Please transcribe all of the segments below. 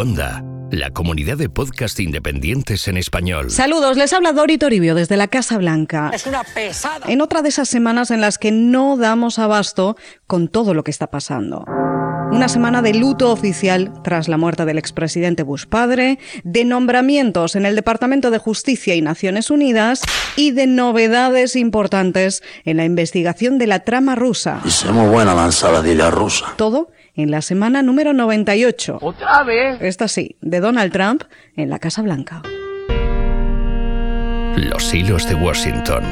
Onda, la comunidad de podcast independientes en español. Saludos, les habla Dori Toribio desde la Casa Blanca. Es una pesada. En otra de esas semanas en las que no damos abasto con todo lo que está pasando. Una semana de luto oficial tras la muerte del expresidente Bush padre, de nombramientos en el Departamento de Justicia y Naciones Unidas y de novedades importantes en la investigación de la trama rusa. Muy buena la ensaladilla rusa. Todo en la semana número 98. ¿Otra vez? Esta sí, de Donald Trump en la Casa Blanca. Los hilos de Washington.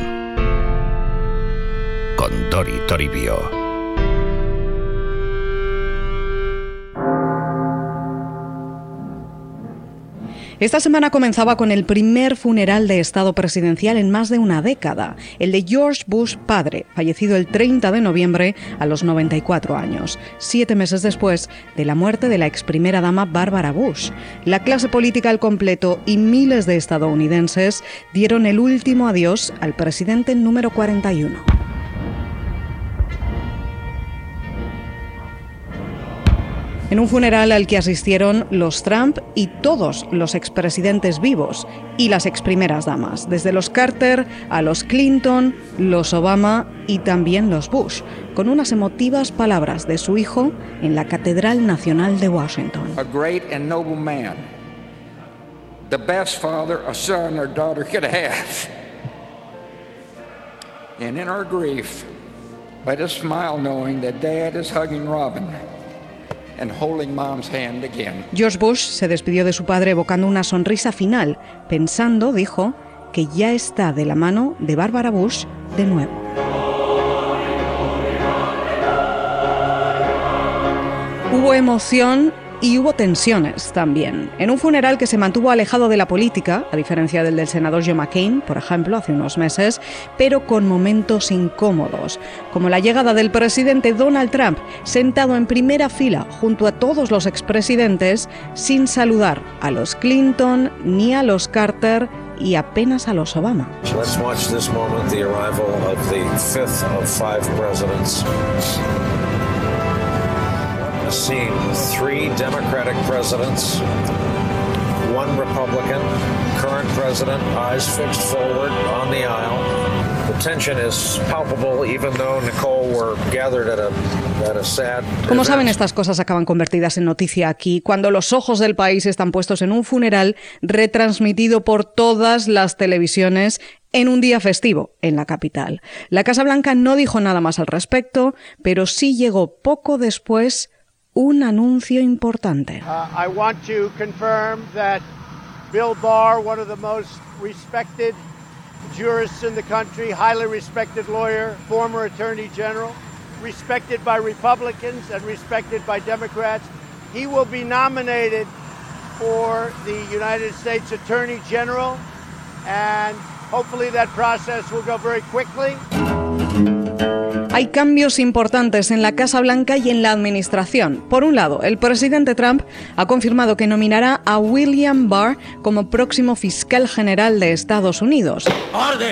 Con Dori Toribio. Esta semana comenzaba con el primer funeral de Estado presidencial en más de una década, el de George Bush padre, fallecido el 30 de noviembre a los 94 años, siete meses después de la muerte de la ex primera dama Barbara Bush. La clase política al completo y miles de estadounidenses dieron el último adiós al presidente número 41. En un funeral al que asistieron los Trump y todos los expresidentes vivos y las exprimeras damas, desde los Carter a los Clinton, los Obama y también los Bush, con unas emotivas palabras de su hijo en la Catedral Nacional de Washington. A great and noble man. The best father a son or daughter could have. And in our grief, let us smile knowing that dad is hugging Robin. George Bush se despidió de su padre evocando una sonrisa final, pensando, dijo, que ya está de la mano de Barbara Bush de nuevo. Hubo emoción y hubo tensiones también. En un funeral que se mantuvo alejado de la política, a diferencia del del senador Joe McCain, por ejemplo, hace unos meses, pero con momentos incómodos, como la llegada del presidente Donald Trump sentado en primera fila junto a todos los expresidentes sin saludar a los Clinton ni a los Carter y apenas a los Obama. Seen three Democratic presidents, one Republican, current president, eyes fixed forward on the aisle. The tension is palpable, even though Nicole were gathered at a Como saben, estas cosas acaban convertidas en noticia aquí, cuando los ojos del país están puestos en un funeral retransmitido por todas las televisiones en un día festivo en la capital. La Casa Blanca no dijo nada más al respecto, pero sí llegó poco después un anuncio importante. Uh, I want to confirm that Bill Barr, one of the most respected jurists in the country, highly respected lawyer, former attorney general, respected by Republicans and respected by Democrats, he will be nominated for the United States Attorney General, and hopefully that process will go very quickly. Hay cambios importantes en la Casa Blanca y en la administración. Por un lado, el presidente Trump ha confirmado que nominará a William Barr como próximo fiscal general de Estados Unidos.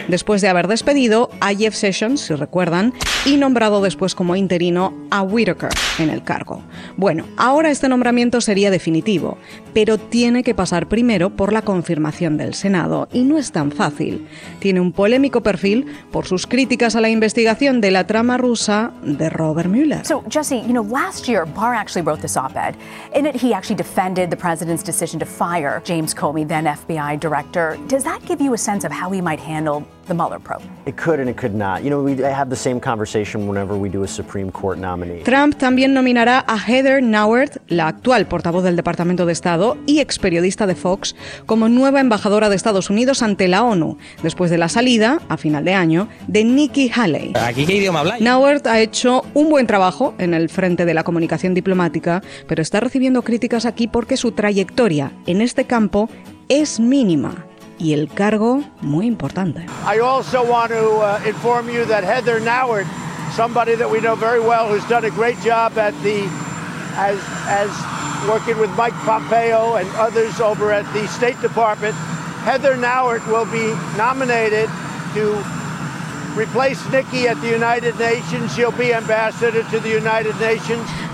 Después de haber despedido a Jeff Sessions, si recuerdan, y nombrado después como interino a Whitaker en el cargo. Bueno, ahora este nombramiento sería definitivo, pero tiene que pasar primero por la confirmación del Senado y no es tan fácil. Tiene un polémico perfil por sus críticas a la investigación de la rusa de Robert Mueller. So, Jesse, you know, last year Barr actually wrote this op-ed. In it, he actually defended the president's decision to fire James Comey, then FBI director. Does that give you a sense of how he might handle the Mueller probe? It could and it could not. You know, we have the same conversation whenever we do a Supreme Court nominee. Trump también nominará a Heather Nauert, la actual portavoz del Departamento de Estado y ex periodista de Fox, como nueva embajadora de Estados Unidos ante la ONU, después de la salida, a final de año, de Nikki Haley. ¿Aquí qué idioma habláis? Nauert ha hecho un buen trabajo en el frente de la comunicación diplomática, pero está recibiendo críticas aquí porque su trayectoria en este campo es mínima y el cargo muy importante. I also want to uh, inform you that Heather Nauert, somebody that we know very well, who's done a great job at the as as working with Mike Pompeo and others over at the State Department. Heather Nauert will be nominated to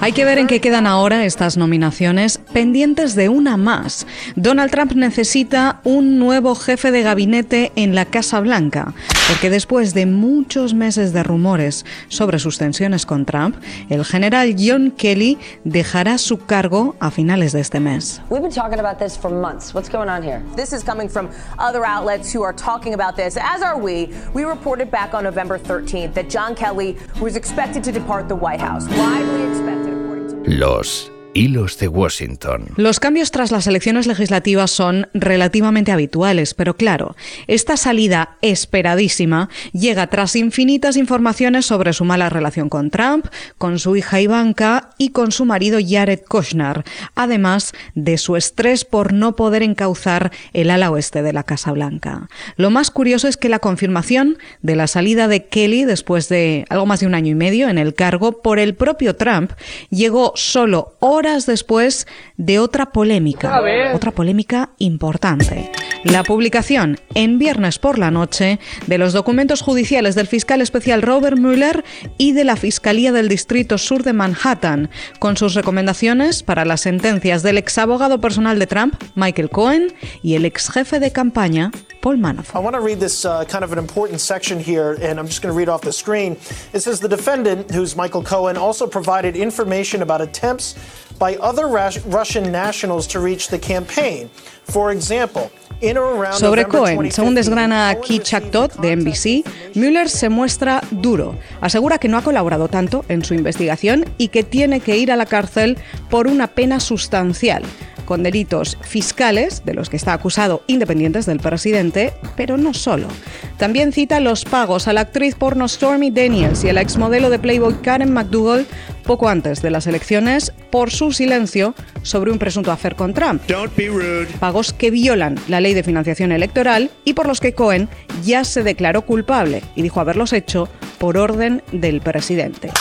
Hay que ver en qué quedan ahora estas nominaciones, pendientes de una más. Donald Trump necesita un nuevo jefe de gabinete en la Casa Blanca, porque después de muchos meses de rumores sobre sus tensiones con Trump, el general John Kelly dejará su cargo a finales de este mes. We've been talking about this for months. What's going on here? This is coming from other outlets who are talking about this, as are we. We reported back on November 13th that John Kelly was expected to depart the White House. Widely expected, according to. Los hilos de Washington. Los cambios tras las elecciones legislativas son relativamente habituales, pero claro, esta salida esperadísima llega tras infinitas informaciones sobre su mala relación con Trump, con su hija Ivanka y con su marido Jared Kushner, además de su estrés por no poder encauzar el ala oeste de la Casa Blanca. Lo más curioso es que la confirmación de la salida de Kelly después de algo más de un año y medio en el cargo por el propio Trump llegó solo horas después de otra polémica, otra polémica importante. La publicación en viernes por la noche de los documentos judiciales del fiscal especial Robert Mueller y de la Fiscalía del Distrito Sur de Manhattan, con sus recomendaciones para las sentencias del ex abogado personal de Trump, Michael Cohen, y el ex jefe de campaña, Paul Manafort. I want to read this uh, kind of an important section here, and I'm just going to read off the screen. It says the defendant, who's Michael Cohen, also provided information about attempts by other Rus- Russian nationals to reach the campaign. For example, in or around Sobre Cohen, 2015, según desgrana Keith received Todd de NBC, Mueller se muestra duro. Asegura que no ha colaborado tanto en su investigación y que tiene que ir a la cárcel por una pena sustancial con delitos fiscales, de los que está acusado independientes del presidente, pero no solo. También cita los pagos a la actriz porno Stormy Daniels y a la exmodelo de Playboy Karen McDougal poco antes de las elecciones por su silencio sobre un presunto afer con Trump. Pagos que violan la ley de financiación electoral y por los que Cohen ya se declaró culpable y dijo haberlos hecho por orden del presidente.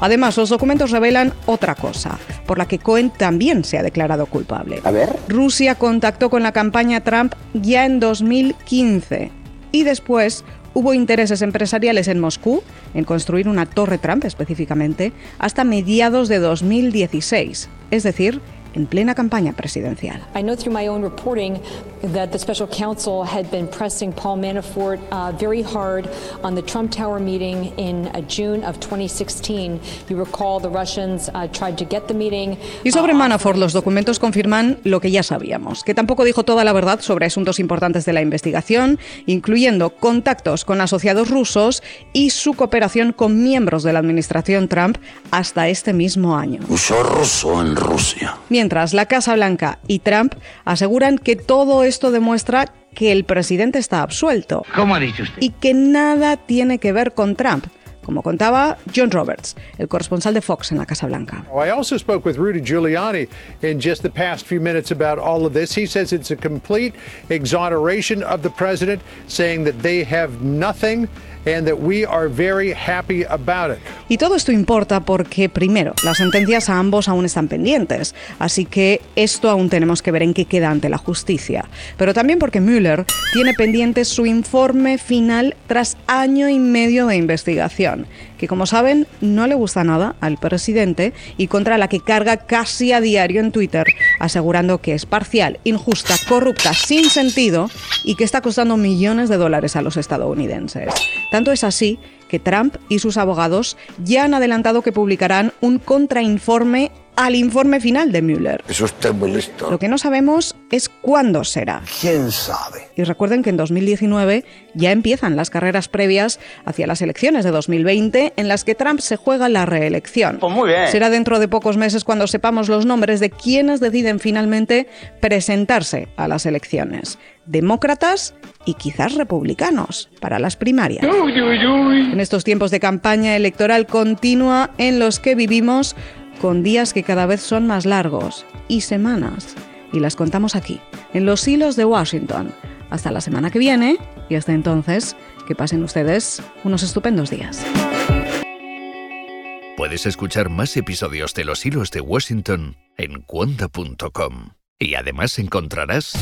Además, los documentos revelan otra cosa, por la que Cohen también se ha declarado culpable. A ver. Rusia contactó con la campaña Trump ya en 2015 y después hubo intereses empresariales en Moscú en construir una torre Trump específicamente hasta mediados de 2016, es decir, en plena campaña presidencial. I know through my own reporting that the special counsel had been pressing Paul Manafort uh, very hard on the Trump Tower meeting in uh, June of 2016. You recall the Russians uh, tried to get the meeting. Y sobre Manafort, los documentos confirman lo que ya sabíamos, que tampoco dijo toda la verdad sobre asuntos importantes de la investigación, incluyendo contactos con asociados rusos y su cooperación con miembros de la administración Trump hasta este mismo año. Usó ruso en Rusia. Mientras la Casa Blanca y Trump aseguran que todo esto demuestra que el presidente está absuelto ¿Cómo ha dicho usted? y que nada tiene que ver con Trump, como contaba John Roberts, el corresponsal de Fox en la Casa Blanca. I also spoke with Rudy Giuliani in just the past few minutes about all of this. He says it's a complete exoneration of the president, saying that they have nothing and that we are very happy about it. Y todo esto importa porque, primero, las sentencias a ambos aún están pendientes, así que esto aún tenemos que ver en qué queda ante la justicia. Pero también porque Mueller tiene pendiente su informe final tras año y medio de investigación, que como saben no le gusta nada al presidente y contra la que carga casi a diario en Twitter, asegurando que es parcial, injusta, corrupta, sin sentido y que está costando millones de dólares a los estadounidenses. Tanto es así que Trump y sus abogados ya han adelantado que publicarán un contrainforme al informe final de Mueller. Es usted muy listo. Lo que no sabemos es cuándo será. ¿Quién sabe? Y recuerden que en 2019 ya empiezan las carreras previas hacia las elecciones de 2020 en las que Trump se juega la reelección. Pues muy bien. Será dentro de pocos meses cuando sepamos los nombres de quienes deciden finalmente presentarse a las elecciones. Demócratas y quizás republicanos para las primarias. En estos tiempos de campaña electoral continua en los que vivimos con días que cada vez son más largos y semanas. Y las contamos aquí, en los hilos de Washington. Hasta la semana que viene y hasta entonces, que pasen ustedes unos estupendos días. Puedes escuchar más episodios de Los Hilos de Washington en cuanta.com. Y además encontrarás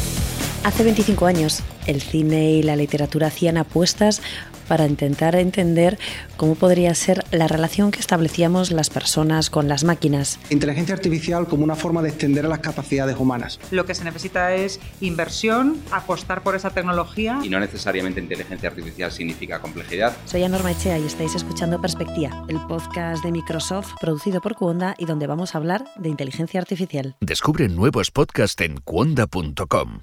Hace 25 años, el cine y la literatura hacían apuestas para intentar entender cómo podría ser la relación que establecíamos las personas con las máquinas. Inteligencia artificial como una forma de extender las capacidades humanas. Lo que se necesita es inversión, apostar por esa tecnología. Y no necesariamente inteligencia artificial significa complejidad. Soy Ana Echea y estáis escuchando Perspectiva, el podcast de Microsoft producido por Cuonda y donde vamos a hablar de inteligencia artificial. Descubre nuevos podcasts en cuonda.com,